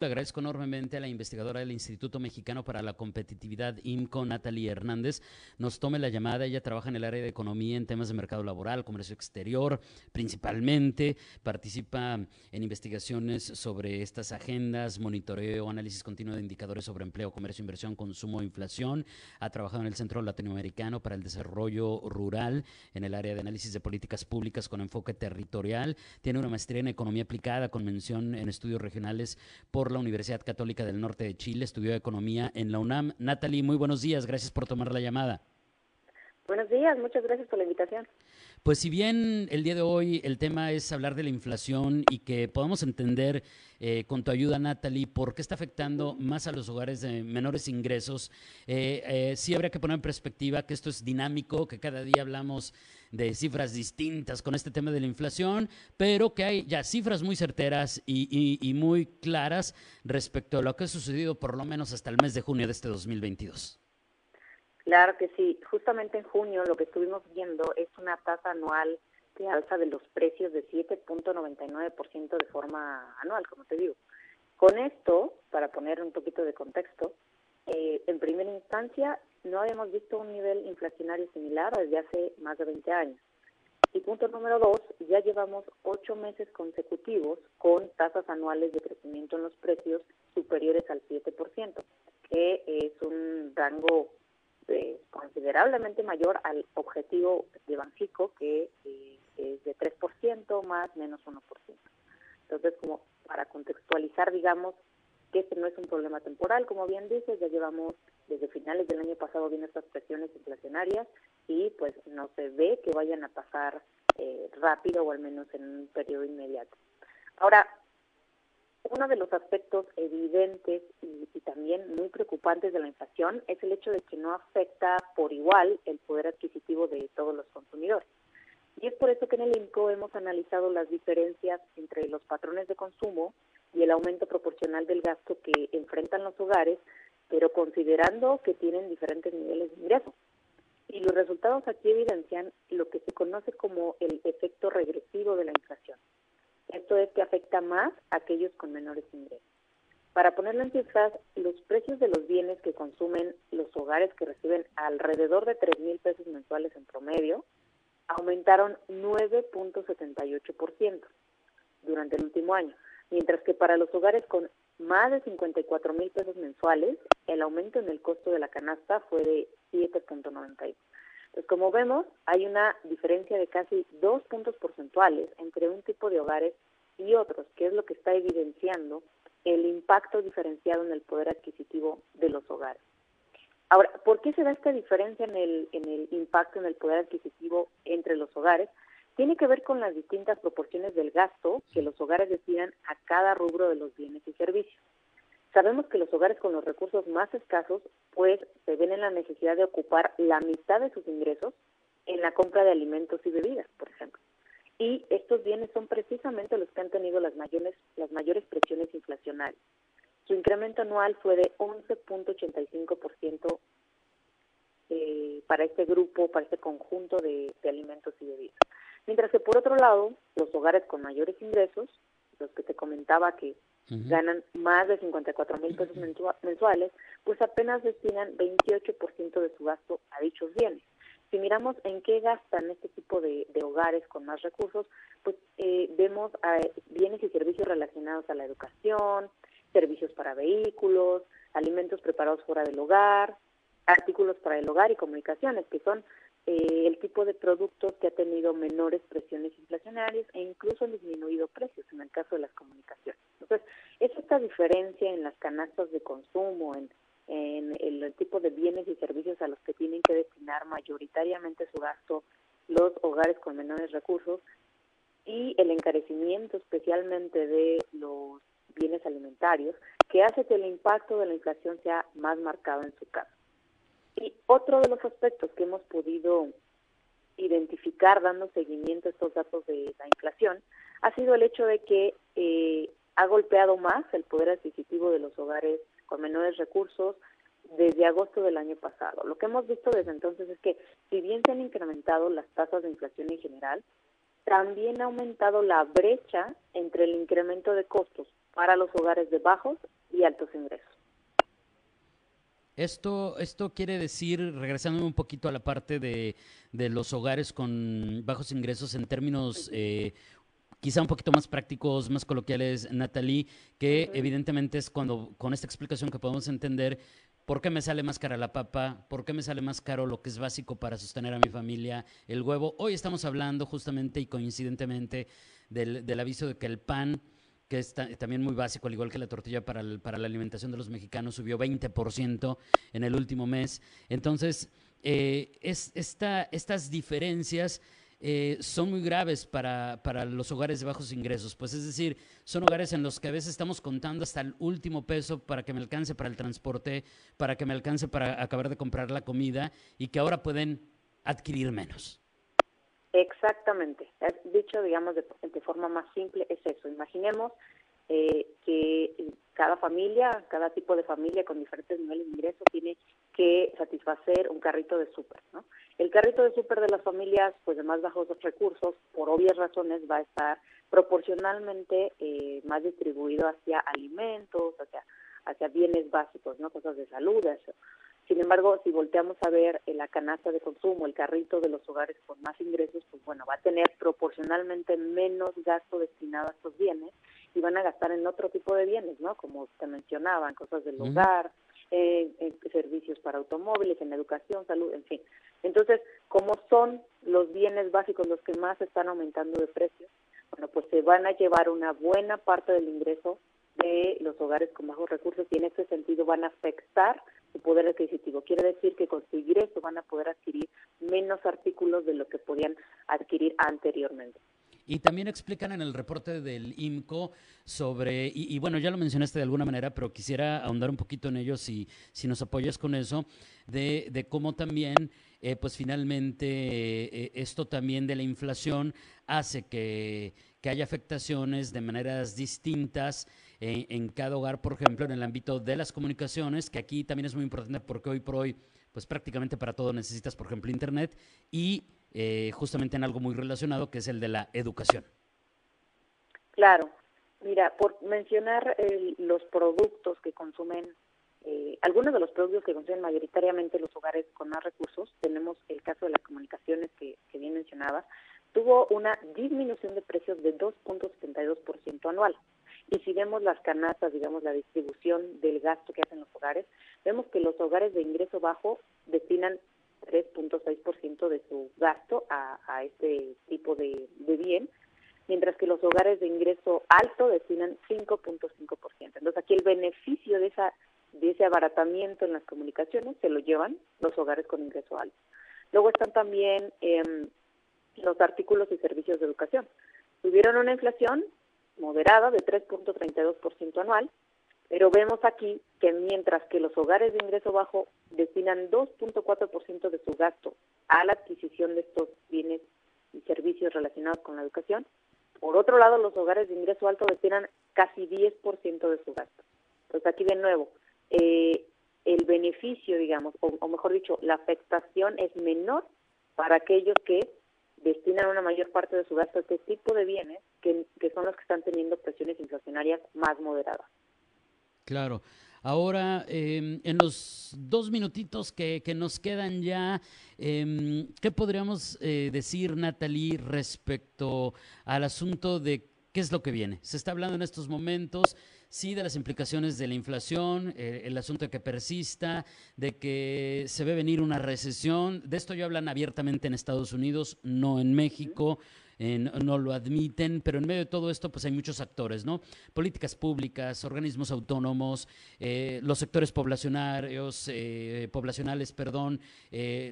agradezco enormemente a la investigadora del Instituto Mexicano para la Competitividad, IMCO, Natalie Hernández, nos tome la llamada. Ella trabaja en el área de economía en temas de mercado laboral, comercio exterior, principalmente. Participa en investigaciones sobre estas agendas, monitoreo, análisis continuo de indicadores sobre empleo, comercio, inversión, consumo inflación. Ha trabajado en el Centro Latinoamericano para el Desarrollo Rural, en el área de análisis de políticas públicas con enfoque territorial. Tiene una maestría en economía aplicada con mención en estudios regionales por la Universidad Católica del Norte de Chile, estudió economía en la UNAM. Natalie, muy buenos días, gracias por tomar la llamada. Buenos días, muchas gracias por la invitación. Pues si bien el día de hoy el tema es hablar de la inflación y que podamos entender eh, con tu ayuda, Natalie, por qué está afectando más a los hogares de menores ingresos, eh, eh, sí habría que poner en perspectiva que esto es dinámico, que cada día hablamos de cifras distintas con este tema de la inflación, pero que hay ya cifras muy certeras y, y muy claras respecto a lo que ha sucedido por lo menos hasta el mes de junio de este 2022. Claro que sí. Justamente en junio lo que estuvimos viendo es una tasa anual de alza de los precios de 7.99% de forma anual, como te digo. Con esto, para poner un poquito de contexto, eh, en primera instancia no habíamos visto un nivel inflacionario similar desde hace más de 20 años. Y punto número dos, ya llevamos ocho meses consecutivos con tasas anuales de crecimiento en los precios superiores al 7%, que es un rango eh, considerablemente mayor al objetivo de Banxico, que eh, es de 3% más menos 1%. Entonces, como para contextualizar, digamos, que este no es un problema temporal, como bien dices, ya llevamos desde finales del año pasado viendo estas presiones inflacionarias y pues no se ve que vayan a pasar eh, rápido o al menos en un periodo inmediato. Ahora, uno de los aspectos evidentes y, también muy preocupantes de la inflación es el hecho de que no afecta por igual el poder adquisitivo de todos los consumidores. Y es por eso que en el INCO hemos analizado las diferencias entre los patrones de consumo y el aumento proporcional del gasto que enfrentan los hogares, pero considerando que tienen diferentes niveles de ingreso. Y los resultados aquí evidencian lo que se conoce como el efecto regresivo de la inflación. Esto es que afecta más a aquellos con menores ingresos. Para ponerlo en cifras, los precios de los bienes que consumen los hogares que reciben alrededor de 3 mil pesos mensuales en promedio aumentaron 9.78% durante el último año, mientras que para los hogares con más de 54 mil pesos mensuales, el aumento en el costo de la canasta fue de 7.91. Pues como vemos, hay una diferencia de casi dos puntos porcentuales entre un tipo de hogares y otros, que es lo que está evidenciando el impacto diferenciado en el poder adquisitivo de los hogares. Ahora, ¿por qué se da esta diferencia en el, en el impacto en el poder adquisitivo entre los hogares? Tiene que ver con las distintas proporciones del gasto que los hogares destinan a cada rubro de los bienes y servicios. Sabemos que los hogares con los recursos más escasos pues se ven en la necesidad de ocupar la mitad de sus ingresos en la compra de alimentos y bebidas, por ejemplo. Y estos bienes son precisamente los que han tenido las mayores, las mayores presiones inflacionarias. Su incremento anual fue de 11.85% eh, para este grupo, para este conjunto de alimentos y bebidas. Mientras que por otro lado, los hogares con mayores ingresos, los que te comentaba que ganan más de 54 mil pesos mensuales, pues apenas destinan 28% de su gasto a dichos bienes. Si miramos en qué gastan este tipo de, hogares con más recursos, pues eh, vemos bienes y servicios relacionados a la educación, servicios para vehículos, alimentos preparados fuera del hogar, artículos para el hogar y comunicaciones, que son eh, el tipo de productos que ha tenido menores presiones inflacionarias e incluso han disminuido precios en el caso de las comunicaciones. Entonces, es esta diferencia en las canastas de consumo, en, el, tipo de bienes y servicios a los que tienen que destinar mayoritariamente su gasto los hogares con menores recursos y el encarecimiento especialmente de los bienes alimentarios que hace que el impacto de la inflación sea más marcado en su caso. Y otro de los aspectos que hemos podido identificar dando seguimiento a estos datos de la inflación ha sido el hecho de que eh, ha golpeado más el poder adquisitivo de los hogares con menores recursos desde agosto del año pasado. Lo que hemos visto desde entonces es que si bien se han incrementado las tasas de inflación en general, también ha aumentado la brecha entre el incremento de costos para los hogares de bajos y altos ingresos. Esto, esto quiere decir, regresando un poquito a la parte de, de los hogares con bajos ingresos en términos eh, quizá un poquito más prácticos, más coloquiales, Natalie, que evidentemente es cuando con esta explicación que podemos entender por qué me sale más cara la papa, por qué me sale más caro lo que es básico para sostener a mi familia, el huevo. Hoy estamos hablando justamente y coincidentemente del, del aviso de que el pan que es también muy básico, al igual que la tortilla para, para la alimentación de los mexicanos, subió 20% en el último mes. Entonces, eh, es, esta, estas diferencias eh, son muy graves para, para, los hogares de bajos ingresos. Pues es decir, son hogares en los que a veces estamos contando hasta el último peso para que me alcance para el transporte, para que me alcance para acabar de comprar la comida y que ahora pueden adquirir menos. Exactamente. Dicho, digamos, de, forma más simple, es eso. Imaginemos eh, que cada familia, cada tipo de familia con diferentes niveles de ingreso tiene que satisfacer un carrito de súper, ¿no? El carrito de súper de las familias, pues de más bajos recursos, por obvias razones, va a estar proporcionalmente eh, más distribuido hacia alimentos, hacia hacia bienes básicos, ¿no? Cosas de salud, eso. Sin embargo, si volteamos a ver en la canasta de consumo, el carrito de los hogares con más ingresos, pues bueno, va a tener proporcionalmente menos gasto destinado a estos bienes y van a gastar en otro tipo de bienes, ¿no? Como te mencionaban, cosas del hogar, eh, servicios para automóviles, en educación, salud, en fin. Entonces, como son los bienes básicos los que más están aumentando de precio, bueno, pues se van a llevar una buena parte del ingreso de los hogares con bajos recursos y en ese sentido van a afectar su poder adquisitivo. Quiere decir que con su ingreso van a poder adquirir menos artículos de lo que podían adquirir anteriormente. Y también explican en el reporte del IMCO sobre, y, bueno, ya lo mencionaste de alguna manera, pero quisiera ahondar un poquito en ello si, si nos apoyas con eso, de, de cómo también, eh, pues finalmente, eh, esto también de la inflación hace que, que haya afectaciones de maneras distintas en, cada hogar, por ejemplo, en el ámbito de las comunicaciones, que aquí también es muy importante porque hoy por hoy, pues prácticamente para todo necesitas, por ejemplo, Internet, y eh, justamente en algo muy relacionado, que es el de la educación. Claro. Mira, por mencionar los productos que consumen, eh, algunos de los productos que consumen mayoritariamente los hogares con más recursos, tenemos el caso de las comunicaciones que, que bien mencionabas, tuvo una disminución de precios de 2.72% anual. Y si vemos las canastas, digamos, la distribución del gasto que hacen los hogares, vemos que los hogares de ingreso bajo destinan 3.6% de su gasto a, a este tipo de, de, bien, mientras que los hogares de ingreso alto destinan 5.5%. Entonces aquí el beneficio de esa de ese abaratamiento en las comunicaciones se lo llevan los hogares con ingreso alto. Luego están también eh, los artículos y servicios de educación. Tuvieron una inflación moderada de 3.32% anual, pero vemos aquí que mientras que los hogares de ingreso bajo destinan 2.4% de su gasto a la adquisición de estos bienes y servicios relacionados con la educación, por otro lado los hogares de ingreso alto destinan casi 10% de su gasto. Entonces aquí de nuevo, eh, el beneficio, digamos, o mejor dicho, la afectación es menor para aquellos que destinan una mayor parte de su gasto a este tipo de bienes que, que son los que están teniendo presiones inflacionarias más moderadas. Claro. Ahora, eh, en los dos minutitos que, que nos quedan ya, eh, ¿qué podríamos eh, decir, Natalie, respecto al asunto de qué es lo que viene? Se está hablando en estos momentos sí de las implicaciones de la inflación, eh, el asunto de que persista, de que se ve venir una recesión. De esto ya hablan abiertamente en Estados Unidos, no en México. Eh, no, no, lo admiten, pero en medio de todo esto pues hay muchos actores, ¿no? Políticas públicas, organismos autónomos, eh, los sectores poblacionarios, eh, poblacionales, perdón,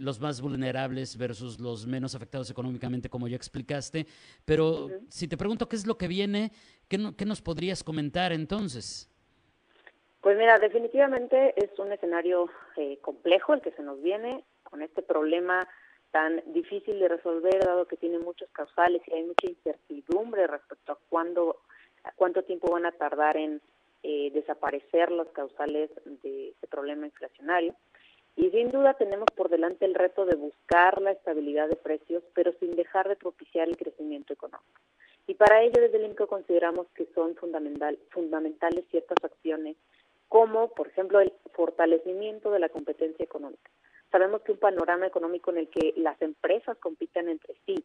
los más vulnerables versus los menos afectados económicamente, como ya explicaste. Pero uh -huh. si te pregunto qué es lo que viene, ¿qué, no, ¿qué nos podrías comentar entonces? Pues mira, definitivamente es un escenario complejo el que se nos viene con este problema tan difícil de resolver, dado que tiene muchos causales y hay mucha incertidumbre respecto a cuándo cuánto tiempo van a tardar en eh, desaparecer las causales de este problema inflacionario. Y sin duda tenemos por delante el reto de buscar la estabilidad de precios, pero sin dejar de propiciar el crecimiento económico. Y para ello desde el INCO consideramos que son fundamental, fundamentales ciertas acciones, como por ejemplo el fortalecimiento de la competencia económica. Sabemos que un panorama económico en el que las empresas compiten entre sí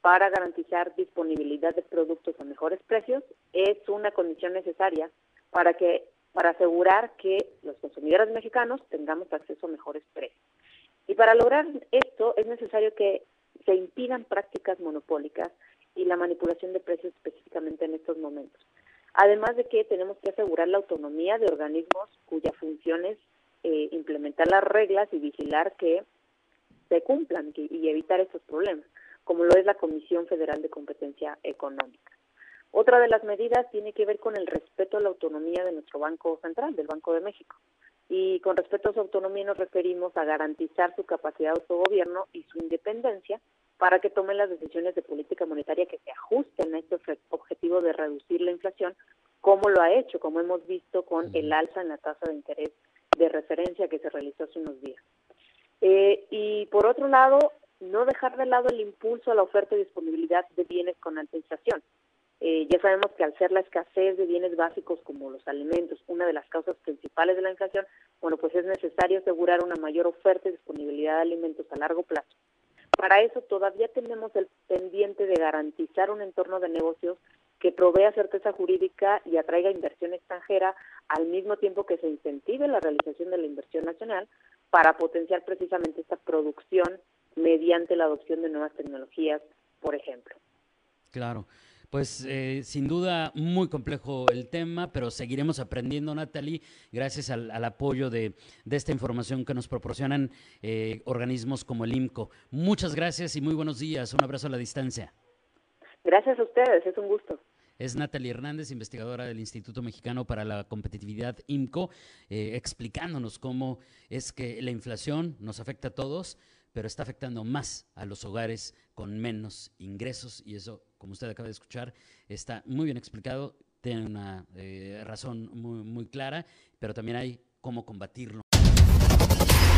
para garantizar disponibilidad de productos a mejores precios es una condición necesaria para que para asegurar que los consumidores mexicanos tengamos acceso a mejores precios. Y para lograr esto es necesario que se impidan prácticas monopólicas y la manipulación de precios específicamente en estos momentos. Además de que tenemos que asegurar la autonomía de organismos cuya función las reglas y vigilar que se cumplan y evitar estos problemas, como lo es la Comisión Federal de Competencia Económica. Otra de las medidas tiene que ver con el respeto a la autonomía de nuestro Banco Central, del Banco de México. Y con respecto a su autonomía nos referimos a garantizar su capacidad de autogobierno y su independencia para que tomen las decisiones de política monetaria que se ajusten a este objetivo de reducir la inflación, como lo ha hecho, como hemos visto con el alza en la tasa de interés de referencia que se realizó hace unos días. Eh, y por otro lado, no dejar de lado el impulso a la oferta y disponibilidad de bienes con alta. Eh, ya sabemos que al ser la escasez de bienes básicos como los alimentos una de las causas principales de la inflación, bueno, pues es necesario asegurar una mayor oferta y disponibilidad de alimentos a largo plazo. Para eso todavía tenemos el pendiente de garantizar un entorno de negocios que provea certeza jurídica y atraiga inversión extranjera al mismo tiempo que se incentive la realización de la inversión nacional para potenciar precisamente esta producción mediante la adopción de nuevas tecnologías, por ejemplo. Claro. Pues eh, sin duda muy complejo el tema, pero seguiremos aprendiendo, Natalie, gracias al, apoyo de, esta información que nos proporcionan eh, organismos como el IMCO. Muchas gracias y muy buenos días. Un abrazo a la distancia. Gracias a ustedes, es un gusto. Es Natalie Hernández, investigadora del Instituto Mexicano para la Competitividad IMCO, eh, explicándonos cómo es que la inflación nos afecta a todos, pero está afectando más a los hogares con menos ingresos y eso, como usted acaba de escuchar, está muy bien explicado, tiene una eh, razón muy, muy clara, pero también hay cómo combatirlo.